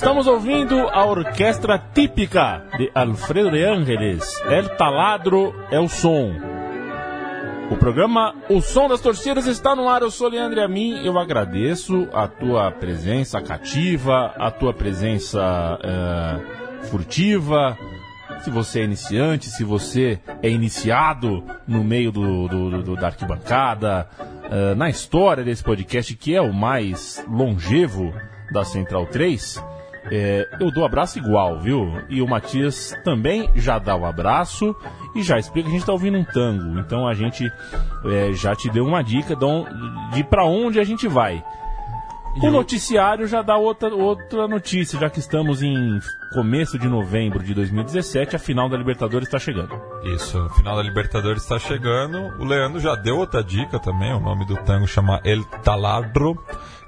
Estamos ouvindo a orquestra típica de Alfredo de Ángeles. El taladro é o som. O programa O Som das Torcidas está no ar. Eu sou Leandro a mim eu agradeço a tua presença cativa, a tua presença uh, furtiva. Se você é iniciante, se você é iniciado no meio do, do, do da arquibancada, uh, na história desse podcast que é o mais longevo da Central 3, é, eu dou abraço igual, viu? E o Matias também já dá o abraço e já explica que a gente está ouvindo um tango. Então a gente é, já te deu uma dica de, de para onde a gente vai. O noticiário já dá outra, outra notícia, já que estamos em começo de novembro de 2017, a final da Libertadores está chegando. Isso, a final da Libertadores está chegando. O Leandro já deu outra dica também, o nome do tango chama El Taladro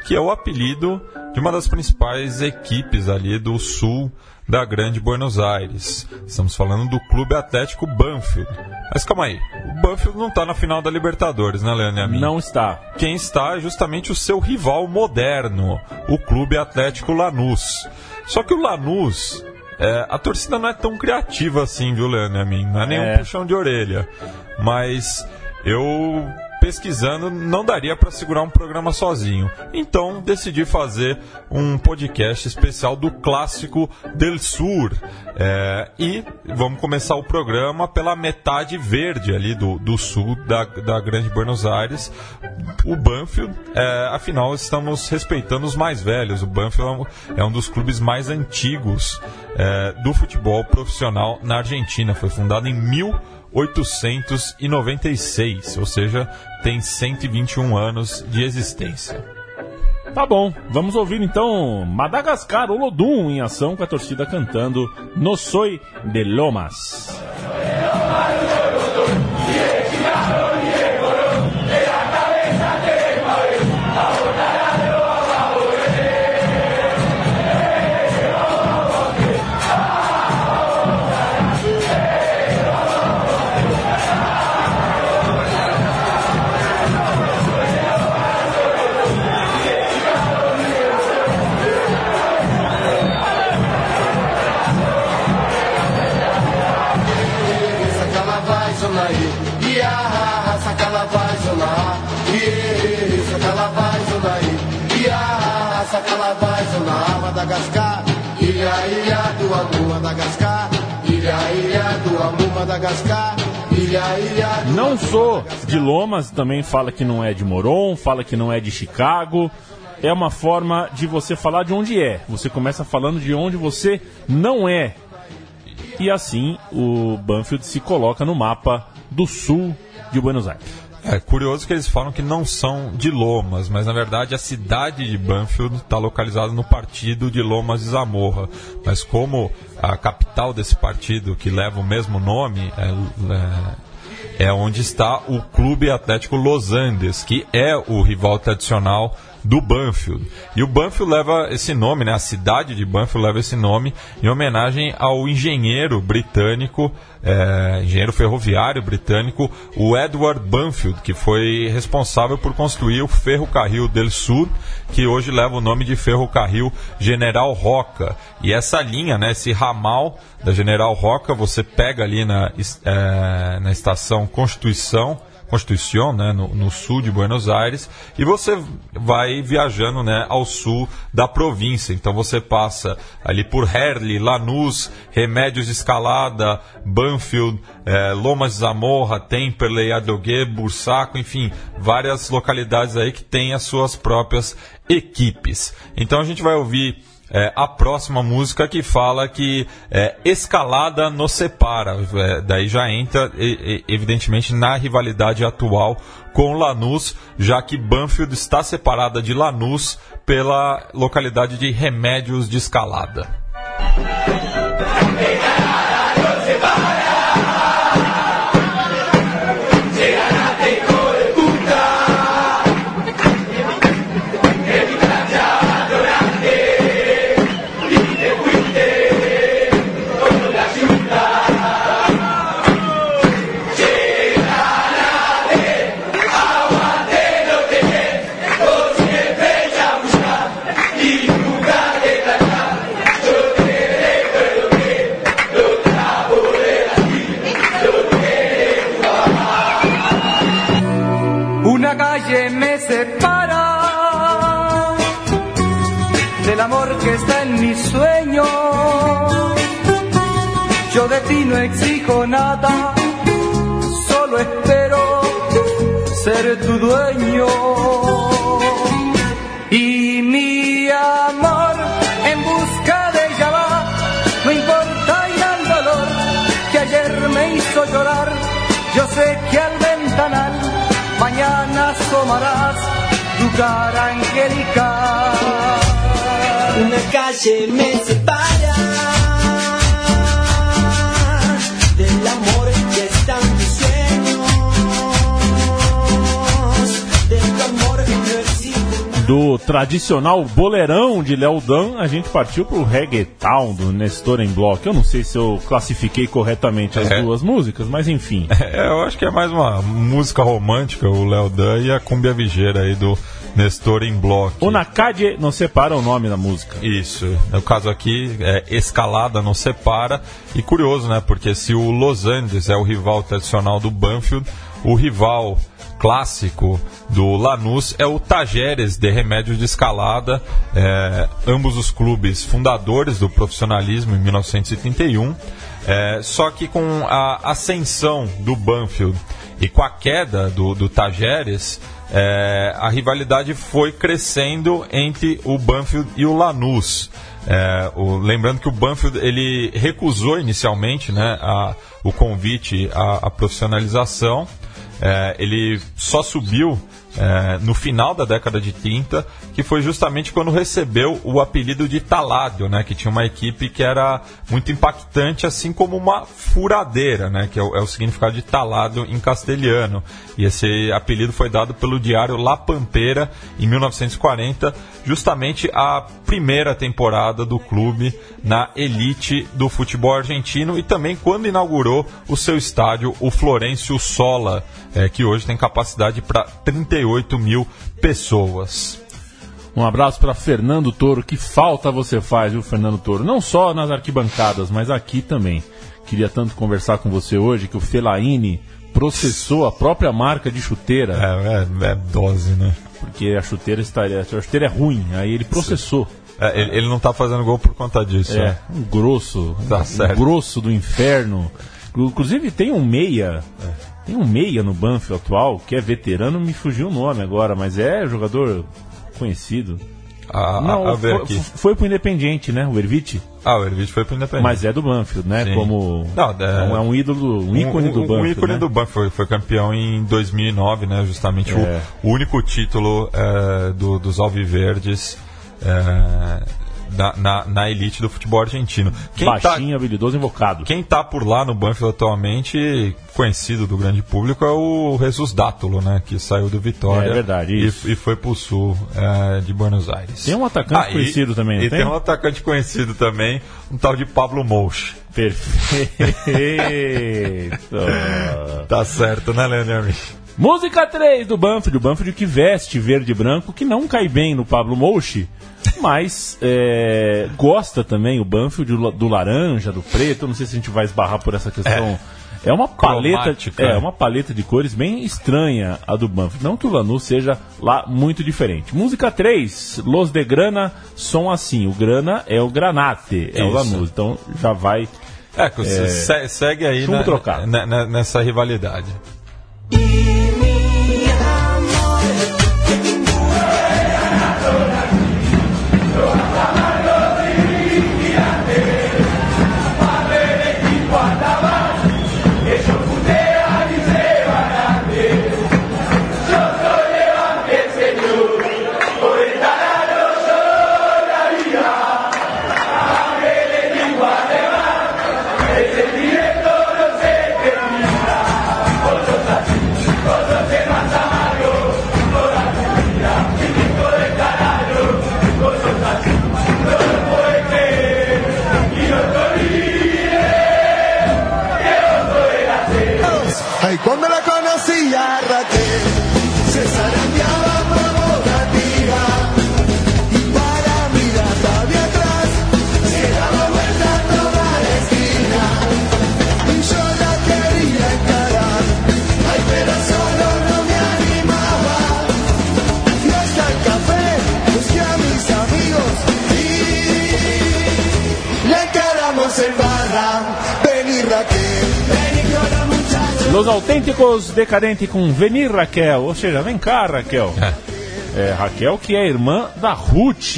que é o apelido de uma das principais equipes ali do sul da Grande Buenos Aires. Estamos falando do Clube Atlético Banfield. Mas calma aí, o Banfield não está na final da Libertadores, né, Leandro? Não está. Quem está é justamente o seu rival moderno, o Clube Atlético Lanús. Só que o Lanús é, a torcida não é tão criativa assim, viu, Leandro? Não é nenhum é. puxão de orelha. Mas eu pesquisando, não daria para segurar um programa sozinho. Então decidi fazer um podcast especial do clássico Del Sur. É, e vamos começar o programa pela metade verde ali do, do sul da, da Grande Buenos Aires, o Banfield. É, afinal, estamos respeitando os mais velhos. O Banfield é um dos clubes mais antigos é, do futebol profissional na Argentina. Foi fundado em 1800 896, ou seja, tem 121 anos de existência. Tá bom, vamos ouvir então Madagascar Olodum em ação com a torcida cantando No Soy de Lomas. Madagascar, ilha, ilha do amor, Madagascar. Ilha, ilha do não sou de Lomas, também fala que não é de Moron, fala que não é de Chicago. É uma forma de você falar de onde é. Você começa falando de onde você não é. E assim o Banfield se coloca no mapa do sul de Buenos Aires. É curioso que eles falam que não são de Lomas, mas na verdade a cidade de Banfield está localizada no partido de Lomas de Zamorra. Mas como a capital desse partido, que leva o mesmo nome, é, é, é onde está o Clube Atlético Los Andes, que é o rival tradicional do Banfield. E o Banfield leva esse nome, né? A cidade de Banfield leva esse nome em homenagem ao engenheiro britânico, é, engenheiro ferroviário britânico, o Edward Banfield, que foi responsável por construir o ferrocarril del Sur, que hoje leva o nome de ferrocarril General Roca. E essa linha, né? Esse ramal da General Roca, você pega ali na, é, na estação Constituição Constituição, né, no, no, sul de Buenos Aires, e você vai viajando né, ao sul da província. Então você passa ali por Herli, Lanús, Remédios Escalada, Banfield, eh, Lomas de Zamorra, Temperley, Adogué, Bursaco, enfim, várias localidades aí que têm as suas próprias equipes. Então a gente vai ouvir é, a próxima música que fala que é, escalada nos separa. É, daí já entra, e, e, evidentemente, na rivalidade atual com Lanús, já que Banfield está separada de Lanús pela localidade de Remédios de Escalada. Do tradicional boleirão de Léo Dan, a gente partiu pro reggaeton do Nestor em Block. Eu não sei se eu classifiquei corretamente as É. duas músicas, mas enfim. É, eu acho que é mais uma música romântica, o Léo Dan e a Cumbia Vigeira aí do Nestor em Block. O Nakade não separa o nome da música. Isso. No caso aqui, é escalada não separa. E curioso, né? Porque se o Los Angeles é o rival tradicional do Banfield, o rival clássico do Lanús é o Tajeres de Remédio de Escalada. É, ambos os clubes fundadores do profissionalismo em 1931. É, só que com a ascensão do Banfield e com a queda do, do Tajeres, é, a rivalidade foi crescendo entre o Banfield e o Lanús. É, o- lembrando que o Banfield ele recusou inicialmente né, a- o convite à, à profissionalização. É, ele só subiu é, no final da década de 30, que foi justamente quando recebeu o apelido de Taládio, né, que tinha uma equipe que era muito impactante, assim como uma furadeira, né, que é o, é o significado de talado em castelhano. E esse apelido foi dado pelo diário La Pampeira em 1940, justamente a primeira temporada do clube na elite do futebol argentino e também quando inaugurou o seu estádio, o Florencio Sola, eh, que hoje tem capacidade para 38 mil pessoas. Um abraço para Fernando Toro. Que falta você faz, viu, Fernando Toro? Não só nas arquibancadas, mas aqui também. Queria tanto conversar com você hoje que o Felaine processou a própria marca de chuteira, É, é- é dose, né? porque a chuteira estaria, a chuteira é ruim. Aí ele processou. É, ele, ele não tá fazendo gol por conta disso. É, né? um grosso, Tá um certo. grosso do inferno. Inclusive tem um meia, tem um meia no Banfield atual que é veterano, me fugiu o nome agora, mas é jogador conhecido. A, a- Não, a ver foi, aqui. foi pro Independiente, né? O Ervite. Ah, o Ervite foi pro Independente. Mas é do Banfield, né? Sim. Como Não, é- é, um ídolo, um ícone do um, Banfield. Um ícone né? do Banfield. Foi, foi campeão em 2009, né? Justamente É. o, o único título é, do- dos Alviverdes é, na, na, na elite do futebol argentino. Quem tá, Baixinho, habilidoso, invocado. quem tá por lá no Banfield atualmente, conhecido do grande público, é o Jesus Dátulo, né? Que saiu do Vitória. É verdade, e-. E, foi pro sul é, de Buenos Aires. Tem um atacante Ah, e- conhecido também, não E tem? tem um atacante conhecido também, um tal de Pablo Mouche. Perfeito. Tá certo, né, Leandro? Música 3 do Banfield, o Banfield que veste verde e branco, que não cai bem no Pablo Mouchi, mas é, gosta também o Banfield do, do laranja, do preto, não sei se a gente vai esbarrar por essa questão. É, uma paleta, é uma paleta de cores bem estranha a do Banfield. Não que o Lanús seja lá muito diferente. Música 3, Los de Grana são assim. O Grana é o Granate, é o Isso. Lanús. Então já vai É, se- segue aí trocado. né, né, nessa rivalidade. Los Autênticos Decadentes com Veni Raquel. Ou seja, vem cá, Raquel. É, Raquel, que é irmã da Ruth.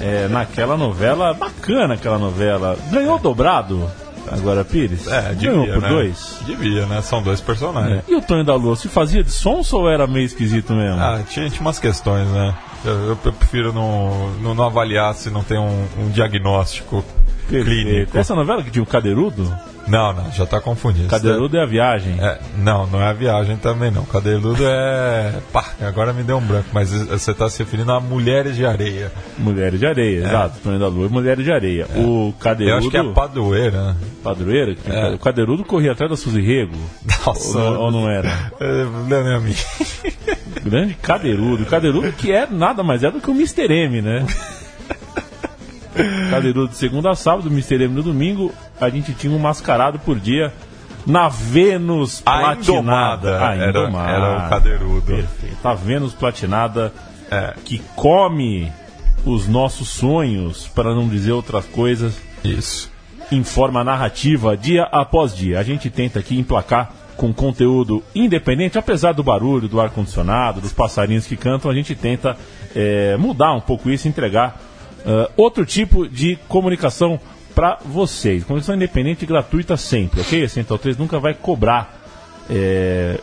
É, naquela novela, bacana aquela novela. Ganhou dobrado, agora Pires? É, Ganhou devia, por né? dois. Devia, né? São dois personagens. É. E o Tonho da Lua, se fazia de som ou era meio esquisito mesmo? Ah, tinha, tinha umas questões, né? Eu, eu- eu prefiro não, não, não avaliar se não tem um, um diagnóstico Perfeito. clínico. Essa novela que tinha o Cadeirudo? Não, não, já tá confundido. Cadeirudo é a viagem. É, não, não é a viagem também não. Cadeirudo é. Pá, agora me deu um branco, mas você está se referindo a Mulheres de Areia. Mulheres de Areia, exato. Tonho da Lua Mulheres de Areia. O Eu Cadeirudo. acho que é a Padroeira, né? Padroeira? tem- O Cadeirudo corria atrás da Suzy Rego. Nossa. Ou, ou não era? É, Não é a mim. Grande Cadeirudo. Cadeirudo que é nada mais é do que o Mr. M, né? Cadeirudo de segunda a sábado, Mr. M no domingo. A gente tinha um mascarado por dia na Vênus A Platinada. Indomada. A Era, Indomada. era o Cadeirudo. Perfeito. A Vênus Platinada É. que come os nossos sonhos, para não dizer outras coisas, Isso. em forma narrativa, dia após dia. A gente tenta aqui emplacar com conteúdo independente, apesar do barulho, do ar-condicionado, dos passarinhos que cantam, a gente tenta eh, mudar um pouco isso, entregar ah, outro tipo de comunicação para vocês. Comunicação independente e gratuita sempre, ok? A Central 3 nunca vai cobrar eh,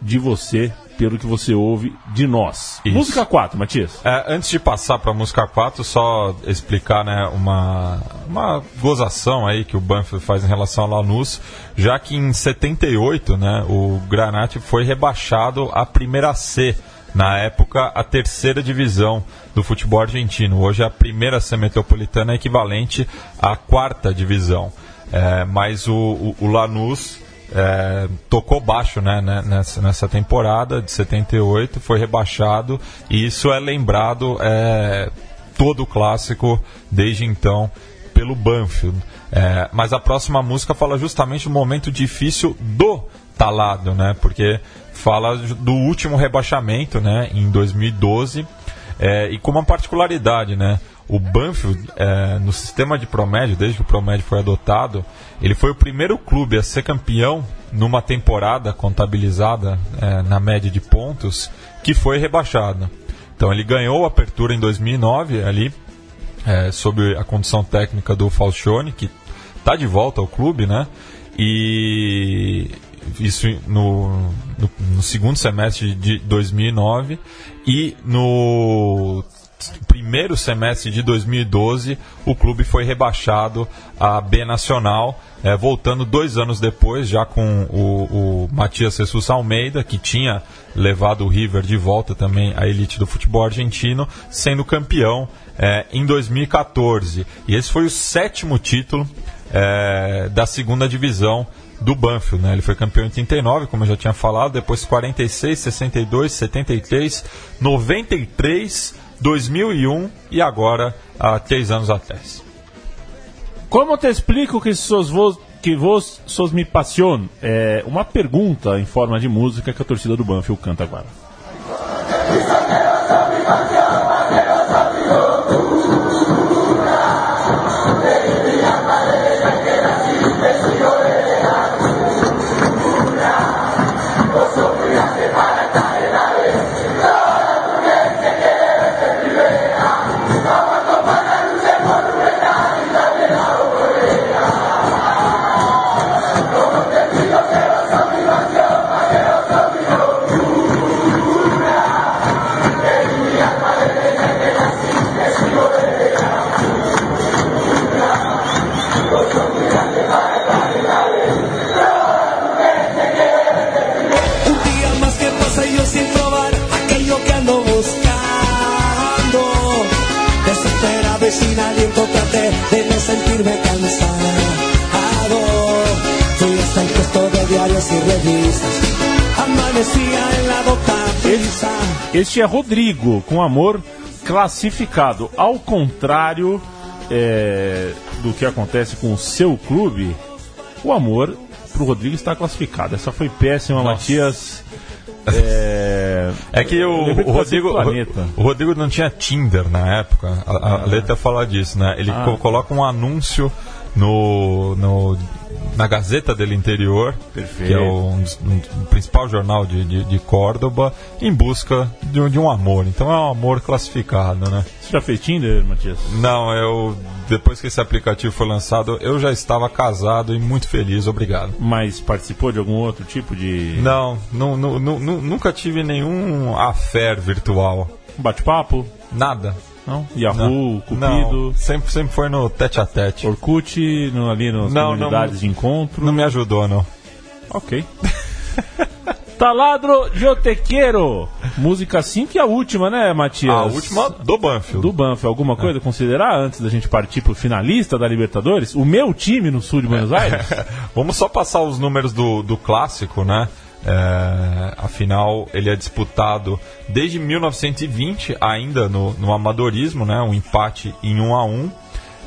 de você pelo que você ouve de nós. Isso. Música 4, Matias. É, antes de passar para música 4, só explicar né, uma, uma gozação aí que o Banfield faz em relação ao Lanús, já que em 78 né, o Granate foi rebaixado à primeira C, na época a terceira divisão do futebol argentino. Hoje a primeira C metropolitana é equivalente à quarta divisão. É, mas o, o, o Lanús é, tocou baixo né, né, nessa, nessa temporada de 78, foi rebaixado e isso é lembrado é, todo o clássico desde então pelo Banfield. É, mas a próxima música fala justamente do momento difícil do Talado, né, porque fala do último rebaixamento né, em 2012 é, e com uma particularidade, né? O Banfield, é, no sistema de promédio, desde que o promédio foi adotado, ele foi o primeiro clube a ser campeão numa temporada contabilizada é, na média de pontos que foi rebaixado. Então ele ganhou a apertura em 2009 ali, é, sob a condição técnica do Falcione, que está de volta ao clube, né? E isso no, no, no segundo semestre de 2009 e no primeiro semestre de 2012 o clube foi rebaixado à B Nacional, eh, voltando dois anos depois, já com o, o Matias Jesus Almeida, que tinha levado o River de volta também à elite do futebol argentino, sendo campeão eh, em 2014. E esse foi o sétimo título eh, da segunda divisão do Banfield, né? Ele foi campeão em 39, como eu já tinha falado, depois 46, 62, 73, 93, 2001 e agora há três anos atrás. Como te explico que sos vos, que vos sos mi pasión? É uma pergunta em forma de música que a torcida do Banfield canta agora. Y revistas. En la boca. Este é Rodrigo, com amor classificado. Ao contrário é, do que acontece com o seu clube, o amor pro Rodrigo está classificado. Essa foi péssima, Nossa. Matias. É, É que o, o Rodrigo, o Rodrigo não tinha Tinder na época. A, a letra fala disso, né? Ele Ah. co- coloca um anúncio no, no na Gazeta del Interior, Perfeito. que é o, um, um- o principal jornal de, de, de Córdoba, em busca de, um- de um amor. Então é um amor classificado, né? Você já fez Tinder, Matias? Não, eu depois que esse aplicativo foi lançado, eu já estava casado e muito feliz, obrigado. Mas participou de algum outro tipo de Não, nu- nu- nu- nu- nunca tive nenhum affair virtual. bate-papo? Nada. Não? Yahoo, Cupido, Não, sempre, sempre foi no tete a tete. Orkut, no, ali nas Não, comunidades não- de encontro. Não me ajudou, não. Ok. Taladro Yo Te Quiero. Música 5 e a última, né, Matias? A última do Banfield. do Banff. Alguma coisa a considerar antes da gente partir pro finalista da Libertadores? O meu time no sul de Buenos Aires? Vamos só passar os números do, do clássico, né? É, afinal, ele é disputado desde 1920, ainda no, no amadorismo, né? Um empate em 1 a 1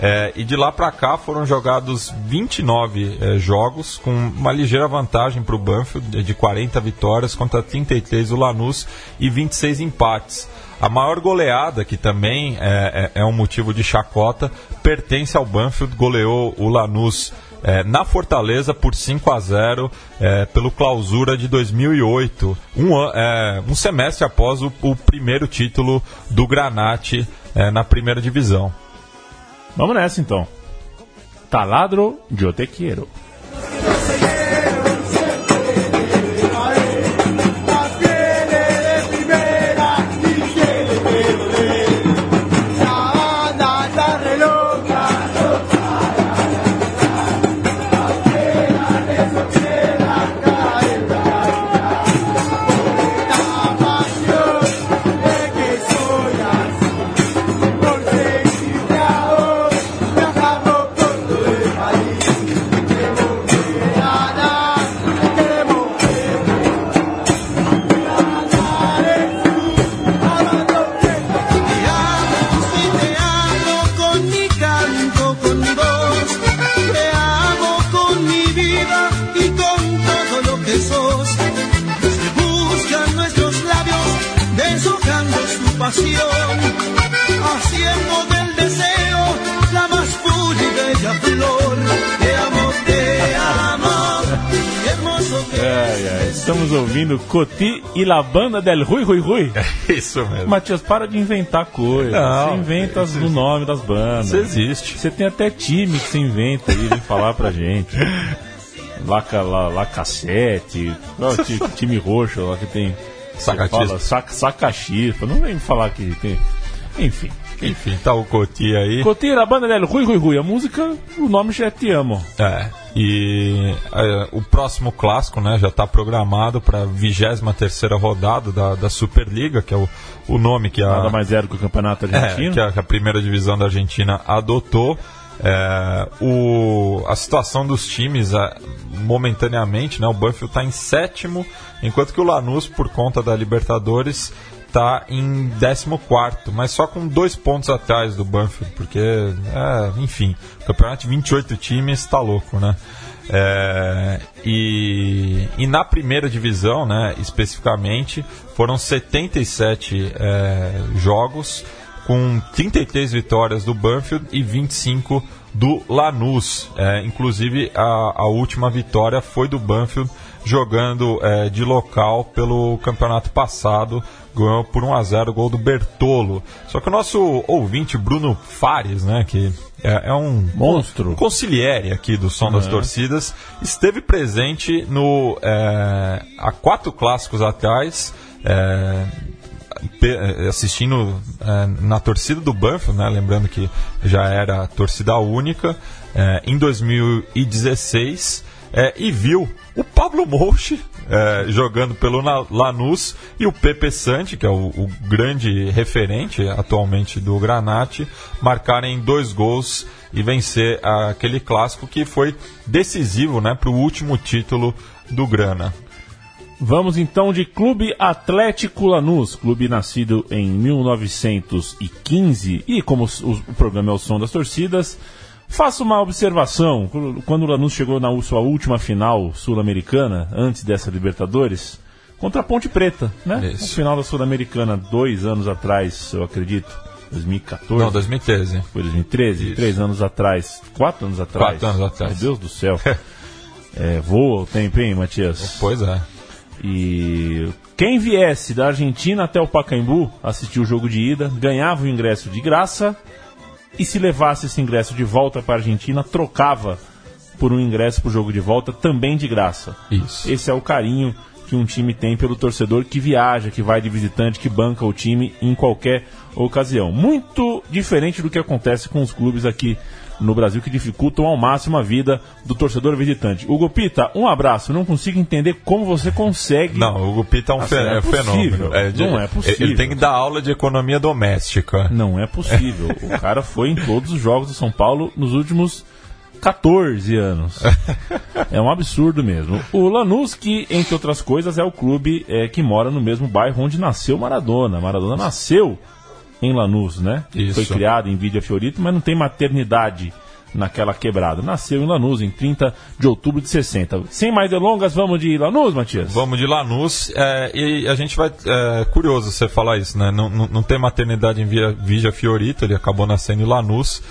É, e de lá para cá foram jogados 29 é, jogos, com uma ligeira vantagem para o Banfield, de 40 vitórias contra 33 do Lanús e 26 empates. A maior goleada, que também é, é- é um motivo de chacota, pertence ao Banfield, goleou o Lanús é, na Fortaleza por 5 a 0 é, pelo clausura de 2008, um, é, um semestre após o, o primeiro título do Granate é, na primeira divisão. Vamos nessa então. Taladro Yo Te pasión, haciendo del deseo la más pura y bella flor. Te amo, te amo, hermoso que Ai, ai, estamos ouvindo Coti e La Banda del Rui Rui Rui. Isso mesmo. Matias, para de inventar coisa. Não, você inventa o nome das bandas. Isso existe. Você tem até time que você inventa aí, vem falar pra gente. Laca, la, la cassete, ó, ti- time roxo lá que tem. Sacatismo. fala, Saca, não vem falar que tem. Enfim. Enfim, tá o Coti aí. Cotira, a banda dela, Rui Rui Rui. A música, o nome já é Te Amo. É. E é, o próximo clássico, né, já está programado para a 23 rodada da, da Superliga, que é o, o nome que a, Nada mais zero que o campeonato é, argentino. que a, que a primeira divisão da Argentina adotou. É, o, a situação dos times é, momentaneamente, né, o Banfield está em sétimo, enquanto que o Lanús, por conta da Libertadores, está em 14, mas só com dois pontos atrás do Banfield, porque, é, enfim, o campeonato de 28 times está louco, né? É, e, e na primeira divisão, né, especificamente, foram 77 é, jogos, com 33 vitórias do Banfield e 25 do Lanús. É, inclusive, a, a última vitória foi do Banfield jogando é, de local pelo campeonato passado, ganhou por 1 a 0 o gol do Bertolo. Só que o nosso ouvinte Bruno Fares, né, que é, é um Monstro. um conciliere aqui do Som das Torcidas, esteve presente no é, há quatro clássicos atrás. é, assistindo eh, na torcida do Banfield, né? lembrando que já era torcida única, eh, em 2016, eh, e viu o Pablo Mouche eh, jogando pelo Lanús e o Pepe Santi, que é o, o grande referente atualmente do Granate, marcarem dois gols e vencer aquele clássico que foi decisivo né, para o último título do Grana. Vamos então de Clube Atlético Lanús, clube nascido em 1915 e como o, programa é o som das torcidas, faça uma observação. Quando o Lanús chegou na sua última final sul-americana, antes dessa Libertadores, contra a Ponte Preta, né? Isso. No final da Sul-Americana, dois anos atrás, eu acredito. 2014? Não, 2013. Foi 2013? Isso. Três anos atrás. Quatro anos atrás? Quatro anos atrás. Meu Deus do céu. é, voa o tempo, hein, Matias? Pois é. E quem viesse da Argentina até o Pacaembu assistir o jogo de ida ganhava o ingresso de graça e se levasse esse ingresso de volta para a Argentina trocava por um ingresso para o jogo de volta também de graça. Isso. Esse é o carinho que um time tem pelo torcedor que viaja, que vai de visitante, que banca o time em qualquer ocasião. Muito diferente do que acontece com os clubes aqui no Brasil que dificultam ao máximo a vida do torcedor visitante. Hugo Pita, um abraço. Não consigo entender como você consegue. Não, o Hugo Pita é um Assim, é é fenômeno. de- Não é possível. Ele tem que dar aula de economia doméstica. Não é possível. o cara foi em todos os jogos do São Paulo nos últimos 14 anos. É um absurdo mesmo. O Lanús, que, entre outras coisas, é o clube é, que mora no mesmo bairro onde nasceu Maradona. Maradona nasceu em Lanús, né? Isso. Foi criado em Vídea Fiorito, mas não tem maternidade naquela quebrada. Nasceu em Lanús em 30 de outubro de 60. Sem mais delongas, vamos de Lanús, Matias? Vamos de Lanús é, e a gente vai. É curioso você falar isso, né? Não, não, não tem maternidade em Via, Vigia Fiorito, ele acabou nascendo em Lanús,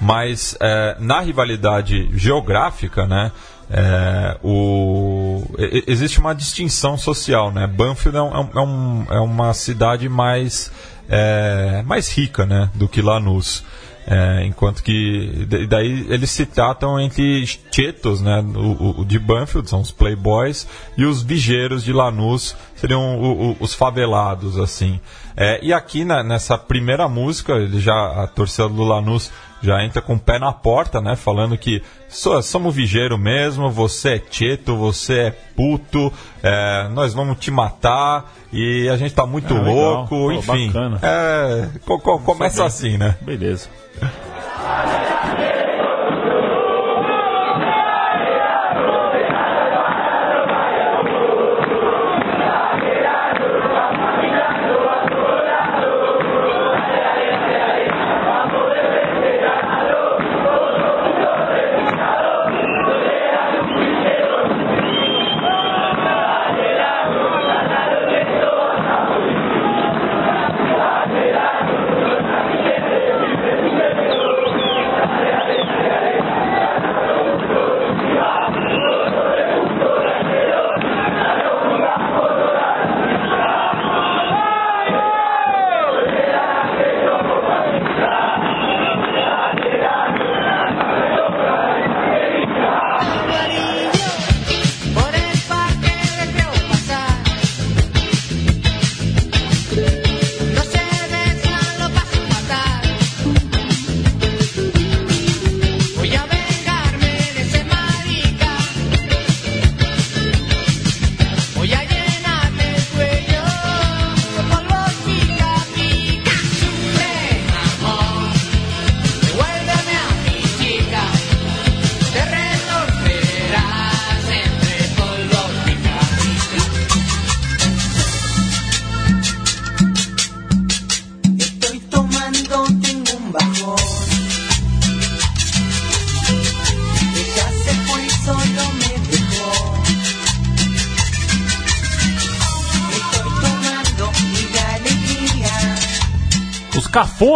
mas é, na rivalidade geográfica, né? é, o, existe uma distinção social, né? Banfield é, um- é um- é uma cidade mais, é, mais rica, né? Do que Lanús. É, enquanto que daí eles se tratam entre chetos, né, o, o de Banfield são os playboys e os vigeiros de Lanús seriam o- o- os favelados assim. É, e aqui na- nessa primeira música ele já a torcida do Lanús já entra com o pé na porta, né, falando que "So- somos vigeiro mesmo, você é cheto, você é puto, é, nós vamos te matar e a gente tá muito legal. louco, Pô, enfim. bacana. É, co- co- começa assim, né? Beleza.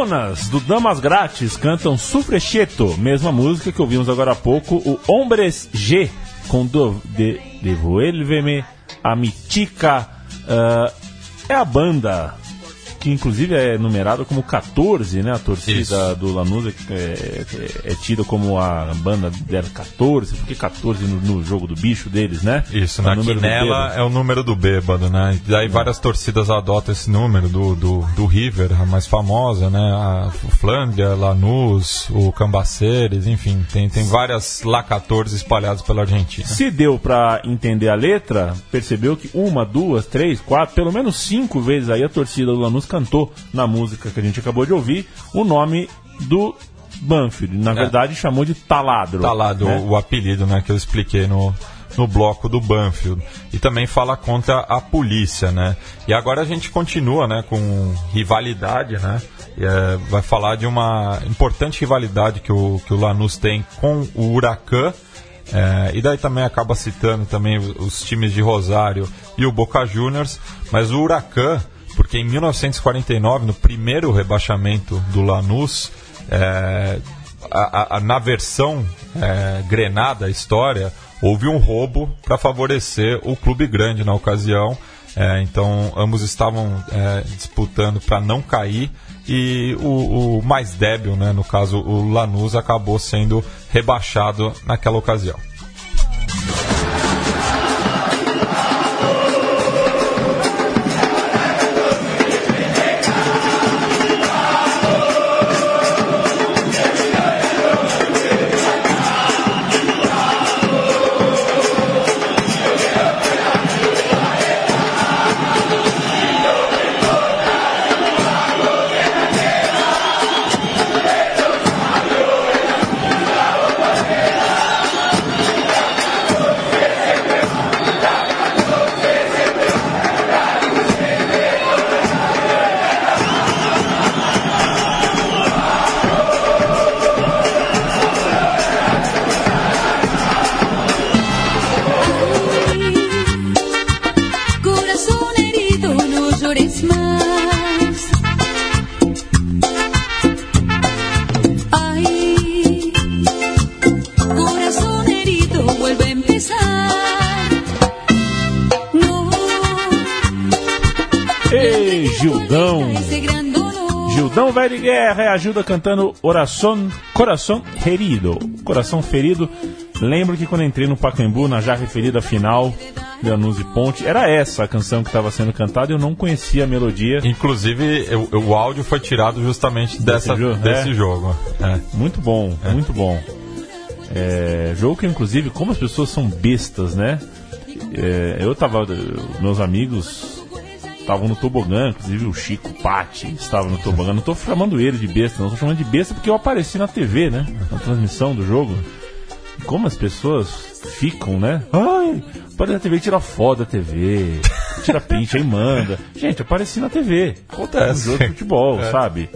Cafonas do Damas Grátis cantam Sufrecheto, mesma música que ouvimos agora há pouco, o Hombres G, com do, de, Devuelve-me a Mitica. ah, é a banda que inclusive é numerada como 14, né? A torcida Isso. do Lanús é, é, é tida como a banda dela 14, porque 14 no, no jogo do bicho deles, né? Isso, É na quinela bêbado. é o número do bêbado, né? E daí várias torcidas adotam esse número do, do, do River, a mais famosa, né? A Flândia, Lanús, o Cambaceres, enfim, tem, tem várias lá 14 espalhadas pela Argentina. Se deu pra entender a letra, percebeu que uma, duas, três, quatro, pelo menos cinco vezes aí a torcida do Lanús cantou na música que a gente acabou de ouvir o nome do Banfield. Na verdade, chamou de Taladro. Lá do, né? o apelido, né? Que eu expliquei no, no bloco do Banfield. E também fala contra a polícia, né? E agora a gente continua, né? Com rivalidade, né? É, vai falar de uma importante rivalidade que o, que o Lanús tem com o Huracan. É, e daí também acaba citando também os, os times de Rosário e o Boca Juniors, mas o Huracan porque em 1949, no primeiro rebaixamento do Lanús, é, a- a- na versão é, Grenada, a história, houve um roubo para favorecer o clube grande na ocasião. É, então, ambos estavam é, disputando para não cair e o, o mais débil, né, no caso o Lanús, acabou sendo rebaixado naquela ocasião. Gildão! Velho de Guerra é ajuda cantando Oração, Coração Ferido. Coração Ferido. Lembro que quando entrei no Pacaembu, na já referida final de e Ponte, era essa a canção que estava sendo cantada e eu não conhecia a melodia. Inclusive, o, o áudio foi tirado justamente dessa, jogo? desse É. jogo. É. Muito bom, muito bom. É, jogo que, inclusive, como as pessoas são bestas, né? É, eu tava. Meus amigos estavam no tobogã, inclusive o Chico Patti estava no tobogã. Não tô chamando ele de besta, não tô chamando de besta porque eu apareci na TV, né? Na transmissão do jogo. Como as pessoas ficam, né? Ai, para na TV tira foto da TV, tira print aí manda. Gente, apareci na TV. Acontece. Jogo de futebol, sabe?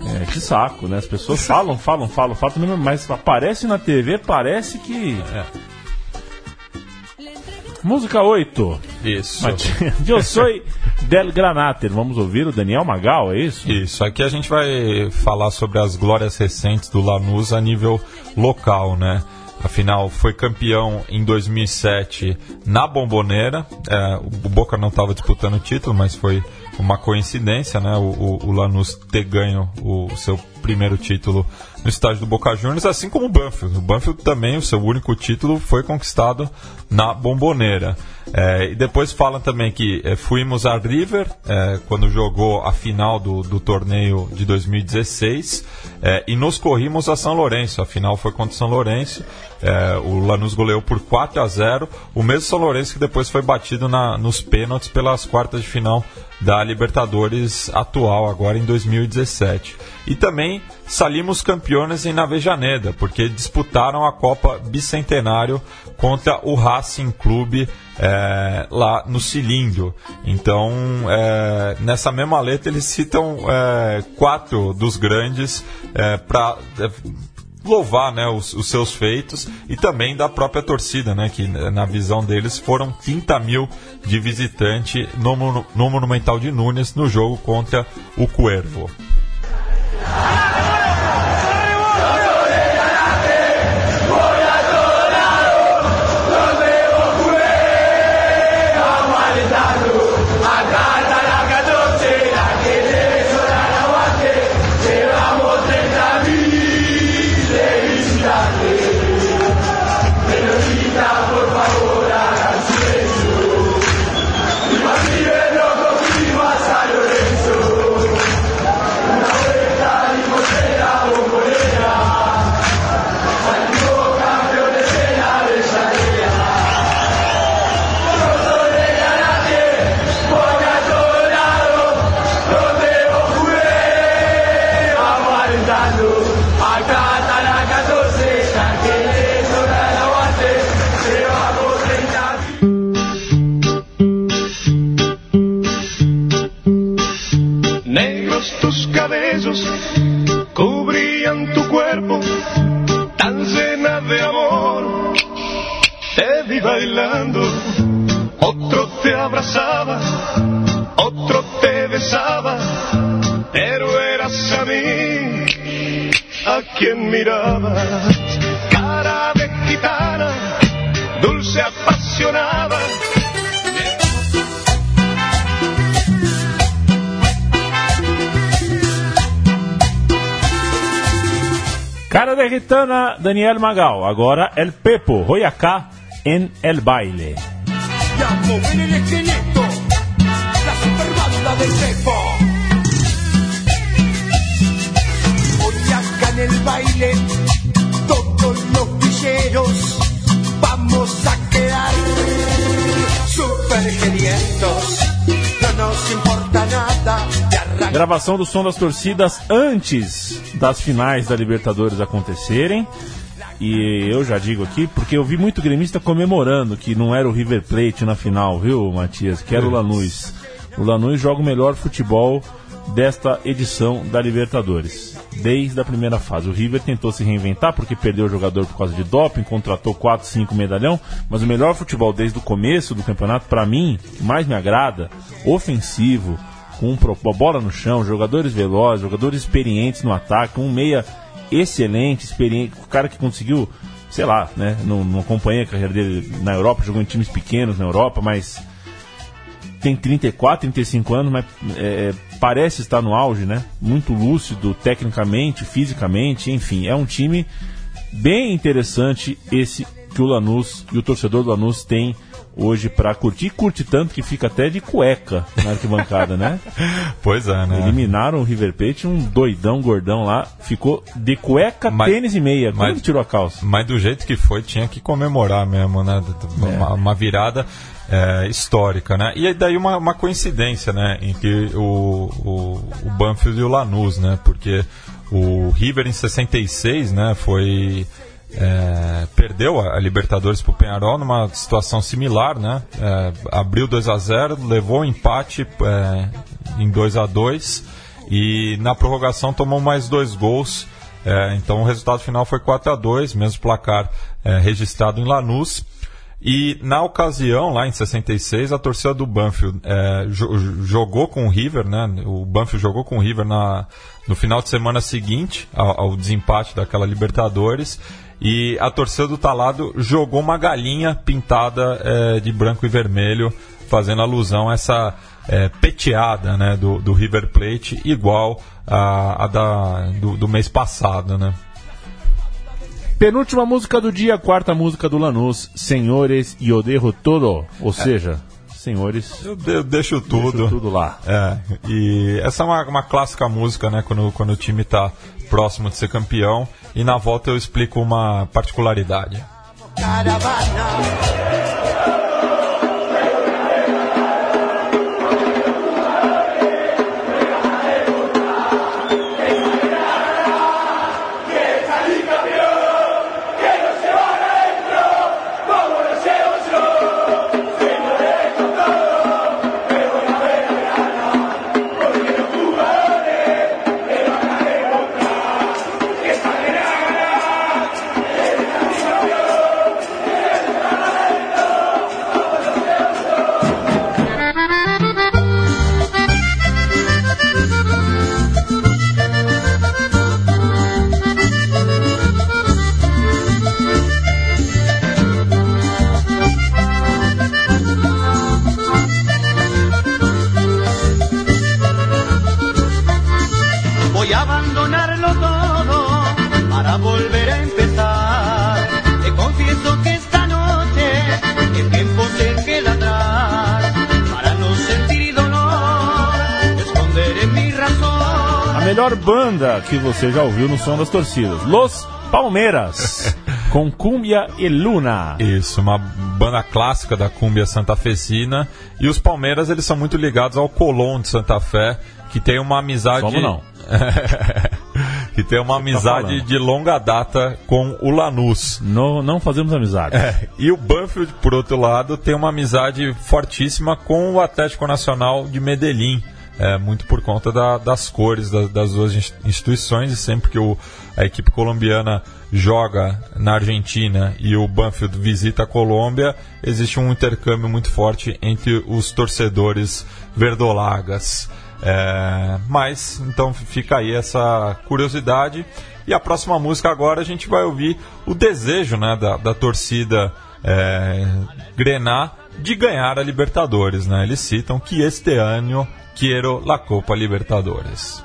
É, que saco, né? As pessoas falam, falam, falam, falam, mas aparece na TV, parece que. É. Música 8. Isso. Eu sou Del Granater. Vamos ouvir o Daniel Magal, é isso? Isso, aqui a gente vai falar sobre as glórias recentes do Lanús a nível local, né? Afinal, foi campeão em 2007 na Bomboneira. É, o Boca não estava disputando o título, mas foi uma coincidência, né? O, o, o Lanús ter ganho o, seu primeiro título no estádio do Boca Juniors, assim como o Banfield. O Banfield também, o seu único título, foi conquistado na Bomboneira. É, e depois falam também que é, fuimos a River é, quando jogou a final do, do torneio de 2016 é, e nos corrimos a São Lourenço. A final foi contra o São Lourenço. É, o Lanús goleou por 4 a 0 O mesmo São Lourenço que depois foi batido na, nos pênaltis pelas quartas de final da Libertadores atual, agora em 2017. E também salimos campeões em Navejaneda, porque disputaram a Copa Bicentenário contra o Racing Clube é, lá no Cilindro. Então, é, nessa mesma letra, eles citam é, quatro dos grandes para louvar né, os, os, seus feitos e também da própria torcida, né, que na visão deles foram 30 mil de visitante no, no Monumental de Nunes no jogo contra o Cuervo. Gitana, Daniel Magal. Agora El Pepo, Royacá en El Baile. Mover el esqueleto, la del Pepo. Hoy en el baile, todos los villeros vamos a quedar super genientos. No nos importa nada. Gravação do som das torcidas antes das finais da Libertadores acontecerem. E eu já digo aqui, porque eu vi muito gremista comemorando que não era o River Plate na final, viu, Matias? Que era o Lanús. O Lanús joga o melhor futebol desta edição da Libertadores. Desde a primeira fase. O River tentou se reinventar porque perdeu o jogador por causa de doping, contratou 4, 5 medalhão, mas o melhor futebol desde o começo do campeonato, para mim, mais me agrada, ofensivo, com um bola no chão, jogadores velozes, jogadores experientes no ataque, um meia excelente, experiente, o cara que conseguiu, sei lá, né, não, não acompanhei a carreira dele na Europa, jogou em times pequenos na Europa, mas tem 34, 35 anos, mas é, parece estar no auge, né? Muito lúcido, tecnicamente, fisicamente, enfim, é um time bem interessante esse que o Lanús e o torcedor do Lanús tem hoje para curtir. Curte tanto que fica até de cueca na arquibancada, né? Pois é, né? Eliminaram o River Plate, um doidão gordão lá, ficou de cueca, Mas- tênis e meia. Quando mas- tirou a calça? Mas do jeito que foi, tinha que comemorar mesmo, né? Uma, uma virada é, histórica, né? E daí uma, uma coincidência, né? Entre o, o, o Banfield e o Lanús, né? Porque o River em 66, né? Foi... é, perdeu a, Libertadores para o Penharol numa situação similar, né? É, abriu 2 a 0 levou o empate é, em 2 a 2 e na prorrogação tomou mais dois gols. É, então o resultado final foi 4 a 2 mesmo placar é, registrado em Lanús. E na ocasião, lá em 66, a torcida do Banfield é, jo- jogou com o River, né? O Banfield jogou com o River na, no final de semana seguinte ao, ao desempate daquela Libertadores. E a torcida do Talado jogou uma galinha pintada é, de branco e vermelho, fazendo alusão a essa é, peteada né, do, do River Plate, igual a, a da, do, do mês passado, né? Penúltima música do dia, quarta música do Lanús, Senhores e Odejo Todo. Ou seja, senhores, Eu, de- eu deixo tudo. deixo tudo lá. É, e essa é uma, uma clássica música, né? Quando, quando o time está próximo de ser campeão. E na volta eu explico uma particularidade. caravana. Banda que você já ouviu no som das torcidas, Los Palmeiras, com Cumbia e Luna. Isso, uma banda clássica da cumbia santafesina. E os Palmeiras, eles são muito ligados ao Colón de Santa Fé, que tem uma amizade... Somos não. que tem uma amizade falando. de longa data com o Lanús. No- não fazemos amizade. É, e o Banfield, por outro lado, tem uma amizade fortíssima com o Atlético Nacional de Medellín. É, muito por conta da- das cores da- das duas ins- instituições e sempre que o- a equipe colombiana joga na Argentina e o Banfield visita a Colômbia, existe um intercâmbio muito forte entre os torcedores verdolagas. É, mas então fica aí essa curiosidade. E a próxima música agora a gente vai ouvir o desejo né, da, da torcida é, Grená de ganhar a Libertadores. Né? Eles citam que este ano quero la Copa Libertadores.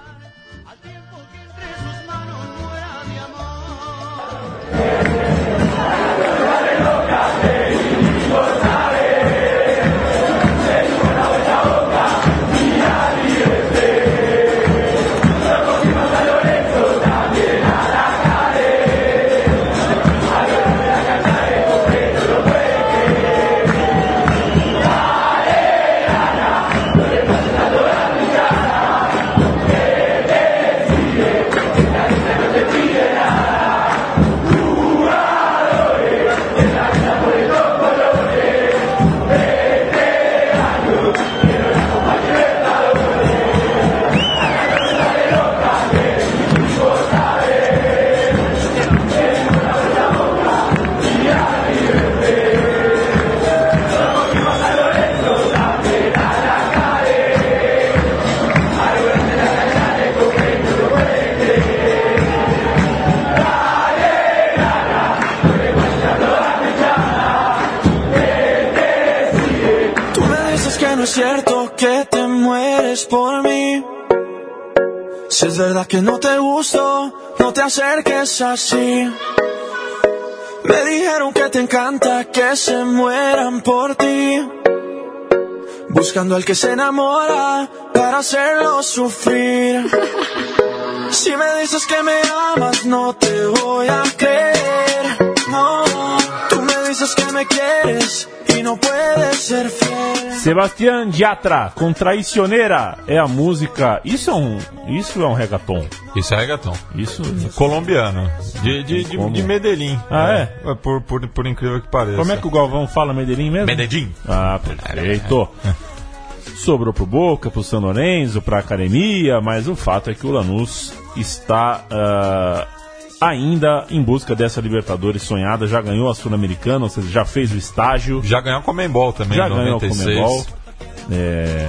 Así. Me dijeron que te encanta que se mueran por ti. Buscando al que se enamora para hacerlo sufrir. Si me dices que me amas, no te voy a creer. Dices que me quieres y no puedes ser fiel. Sebastián Yatra com Traicioneira é a música. Isso é um, isso é um reggaeton. Isso é reggaeton. Isso. Colombiano. De, de, de, Como? de Medellín. Ah, é? Por, por, por incrível que pareça. Como é que o Galvão fala Medellín mesmo? Medellín. Ah, perfeito. Sobrou pro Boca, pro São Lourenço, pra academia, mas o fato é que o Lanús está ah, ainda em busca dessa Libertadores sonhada, já ganhou a Sul-Americana, ou seja, já fez o estágio, Já ganhou a Comembol também, já ganhou o 96. Comebol. É,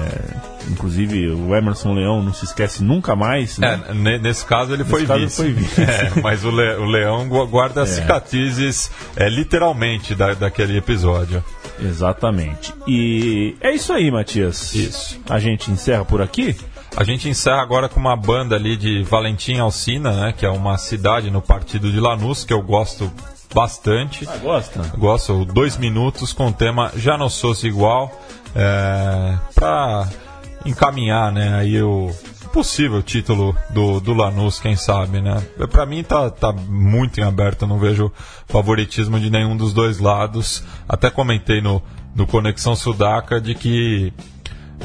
inclusive o Emerson Leão não se esquece nunca mais. Né? É, ne- nesse caso ele foi caso vice. ele foi vice. É, mas o, Le- o Leão gu- guarda as É. cicatrizes é, literalmente da, daquele episódio. Exatamente. E é isso aí, Matias. Isso. A gente encerra por aqui. A gente encerra agora com uma banda ali de Valentim Alcina, né, que é uma cidade no partido de Lanús que eu gosto bastante. Ah, gosta? Gosto dois minutos com o tema Já Não Sou Igual é, para encaminhar né, aí o possível título do, do Lanús, quem sabe, né? Para mim tá, tá muito em aberto, não vejo favoritismo de nenhum dos dois lados. Até comentei no, no Conexão Sudaca de que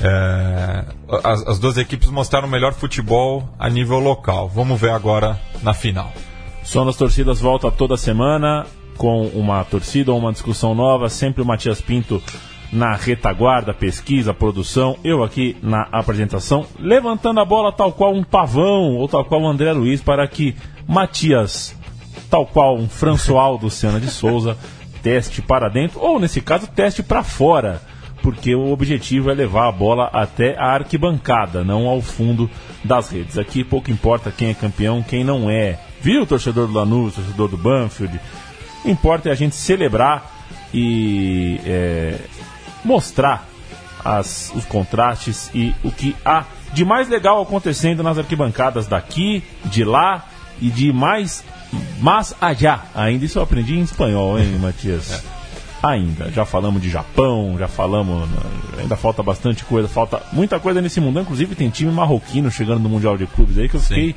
é, as, as duas equipes mostraram o melhor futebol a nível local. Vamos ver agora na final. Som das Torcidas volta toda semana com uma torcida ou uma discussão nova. Sempre o Matias Pinto na retaguarda, pesquisa, produção. Eu aqui na apresentação, levantando a bola tal qual um pavão ou tal qual o André Luiz para que Matias, tal qual um François do Senna de Souza, teste para dentro ou, nesse caso, teste para fora. Porque o objetivo é levar a bola até a arquibancada, não ao fundo das redes. Aqui pouco importa quem é campeão, quem não é. Viu, torcedor do Lanús, torcedor do Banfield? Importa é a gente celebrar e é, mostrar as- os contrastes e o que há de mais legal acontecendo nas arquibancadas daqui, de lá e de mais mais allá. Ainda isso eu aprendi em espanhol, hein, Matias? Ainda. Já falamos de Japão, já falamos. Ainda falta bastante coisa, falta muita coisa nesse mundo. Inclusive tem time marroquino chegando no Mundial de Clubes aí que eu fiquei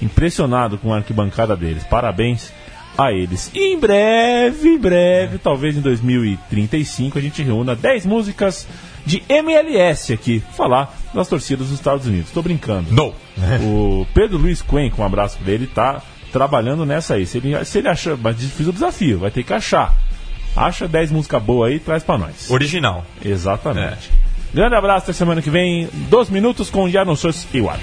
impressionado com a arquibancada deles. Parabéns a eles. E em breve, em breve, talvez em 2035, a gente reúna 10 músicas de MLS aqui, falar das torcidas dos Estados Unidos. Tô brincando. No. O Pedro Luiz Quen, com um abraço pra ele, tá trabalhando nessa aí. Se ele, se ele achar, mas fiz o desafio, vai ter que achar. Acha 10 músicas boas aí e traz pra nós. Original. Exatamente. Grande abraço até semana que vem. Dois minutos com Já Não Sou Igual.